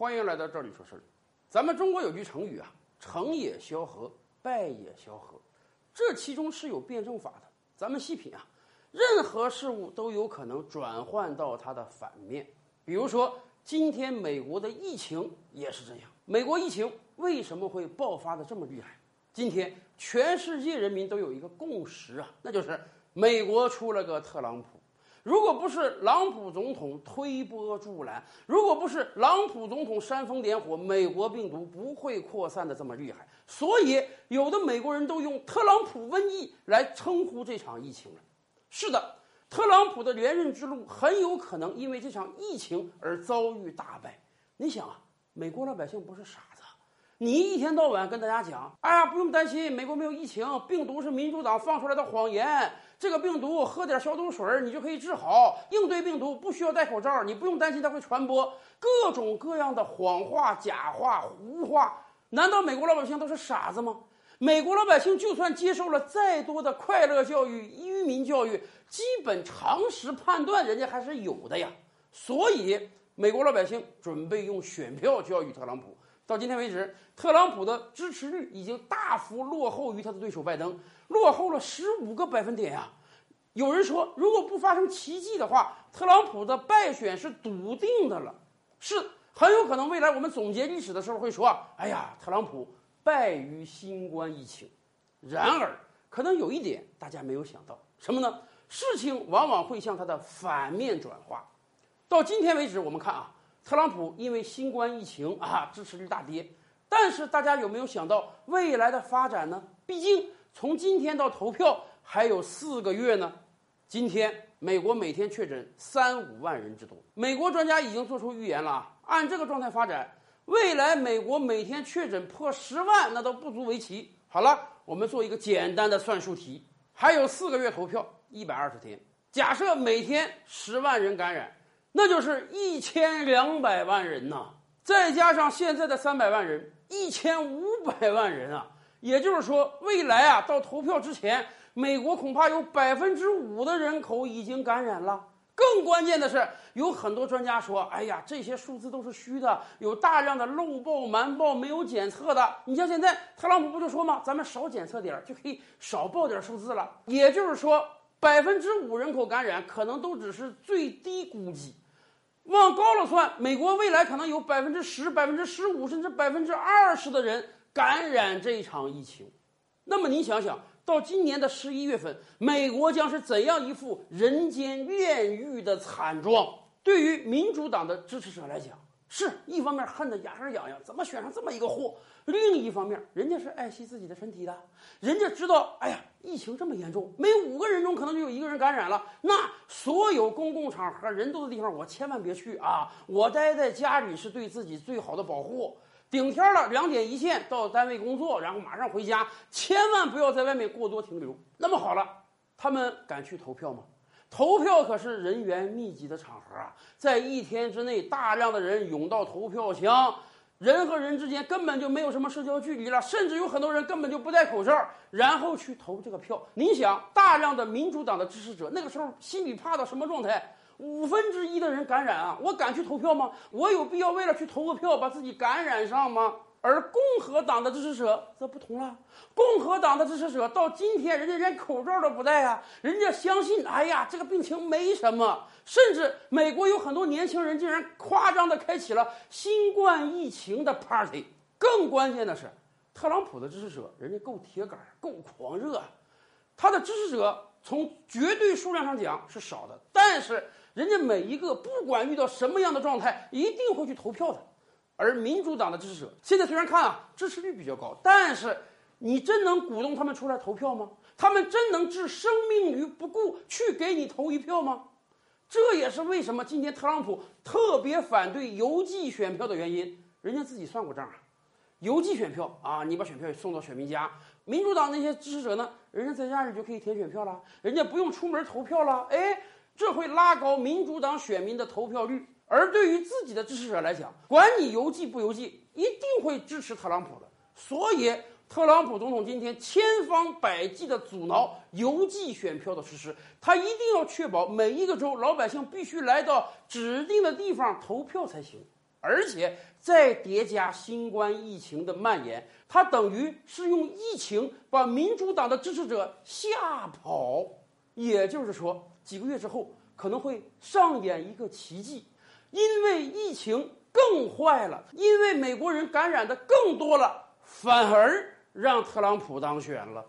欢迎来到这里说事儿。咱们中国有句成语啊，“成也萧何，败也萧何”，这其中是有辩证法的。咱们细品啊，任何事物都有可能转换到它的反面。比如说，今天美国的疫情也是这样。美国疫情为什么会爆发的这么厉害？今天全世界人民都有一个共识啊，那就是美国出了个特朗普。如果不是朗普总统推波助澜，如果不是朗普总统煽风点火，美国病毒不会扩散的这么厉害。所以，有的美国人都用“特朗普瘟疫”来称呼这场疫情了。是的，特朗普的连任之路很有可能因为这场疫情而遭遇大败。你想啊，美国老百姓不是傻子，你一天到晚跟大家讲：“哎呀，不用担心，美国没有疫情，病毒是民主党放出来的谎言。”这个病毒喝点消毒水，你就可以治好。应对病毒不需要戴口罩，你不用担心它会传播。各种各样的谎话、假话、胡话，难道美国老百姓都是傻子吗？美国老百姓就算接受了再多的快乐教育、愚民教育，基本常识判断人家还是有的呀。所以，美国老百姓准备用选票教育特朗普。到今天为止，特朗普的支持率已经大幅落后于他的对手拜登，落后了十五个百分点呀。有人说，如果不发生奇迹的话，特朗普的败选是笃定的了，是很有可能。未来我们总结历史的时候会说：“哎呀，特朗普败于新冠疫情。”然而，可能有一点大家没有想到，什么呢？事情往往会向它的反面转化。到今天为止，我们看啊。特朗普因为新冠疫情啊，支持率大跌。但是大家有没有想到未来的发展呢？毕竟从今天到投票还有四个月呢。今天美国每天确诊三五万人之多，美国专家已经做出预言了啊，按这个状态发展，未来美国每天确诊破十万那都不足为奇。好了，我们做一个简单的算术题，还有四个月投票，一百二十天，假设每天十万人感染。那就是一千两百万人呐，再加上现在的三百万人，一千五百万人啊！也就是说，未来啊，到投票之前，美国恐怕有百分之五的人口已经感染了。更关键的是，有很多专家说：“哎呀，这些数字都是虚的，有大量的漏报、瞒报、没有检测的。”你像现在特朗普不就说吗？咱们少检测点儿，就可以少报点数字了。也就是说，百分之五人口感染，可能都只是最低估计。往高了算，美国未来可能有百分之十、百分之十五，甚至百分之二十的人感染这场疫情。那么你想想，到今年的十一月份，美国将是怎样一副人间炼狱的惨状？对于民主党的支持者来讲。是一方面恨得牙根痒痒，怎么选上这么一个货？另一方面，人家是爱惜自己的身体的，人家知道，哎呀，疫情这么严重，每五个人中可能就有一个人感染了，那所有公共场合人多的地方，我千万别去啊！我待在家里是对自己最好的保护。顶天了，两点一线到单位工作，然后马上回家，千万不要在外面过多停留。那么好了，他们敢去投票吗？投票可是人员密集的场合啊，在一天之内，大量的人涌到投票箱，人和人之间根本就没有什么社交距离了，甚至有很多人根本就不戴口罩，然后去投这个票。你想，大量的民主党的支持者那个时候心里怕到什么状态？五分之一的人感染啊，我敢去投票吗？我有必要为了去投个票把自己感染上吗？而共和党的支持者则不同了，共和党的支持者到今天，人家连口罩都不戴啊，人家相信，哎呀，这个病情没什么，甚至美国有很多年轻人竟然夸张的开启了新冠疫情的 party。更关键的是，特朗普的支持者人家够铁杆，够狂热，他的支持者从绝对数量上讲是少的，但是人家每一个不管遇到什么样的状态，一定会去投票的。而民主党的支持者现在虽然看啊支持率比较高，但是你真能鼓动他们出来投票吗？他们真能置生命于不顾去给你投一票吗？这也是为什么今天特朗普特别反对邮寄选票的原因。人家自己算过账啊，邮寄选票啊，你把选票送到选民家，民主党那些支持者呢，人家在家里就可以填选票了，人家不用出门投票了。哎，这会拉高民主党选民的投票率。而对于自己的支持者来讲，管你邮寄不邮寄，一定会支持特朗普的。所以，特朗普总统今天千方百计地阻挠邮寄选票的实施，他一定要确保每一个州老百姓必须来到指定的地方投票才行。而且再叠加新冠疫情的蔓延，他等于是用疫情把民主党的支持者吓跑。也就是说，几个月之后可能会上演一个奇迹，因为疫情更坏了，因为美国人感染的更多了，反而让特朗普当选了。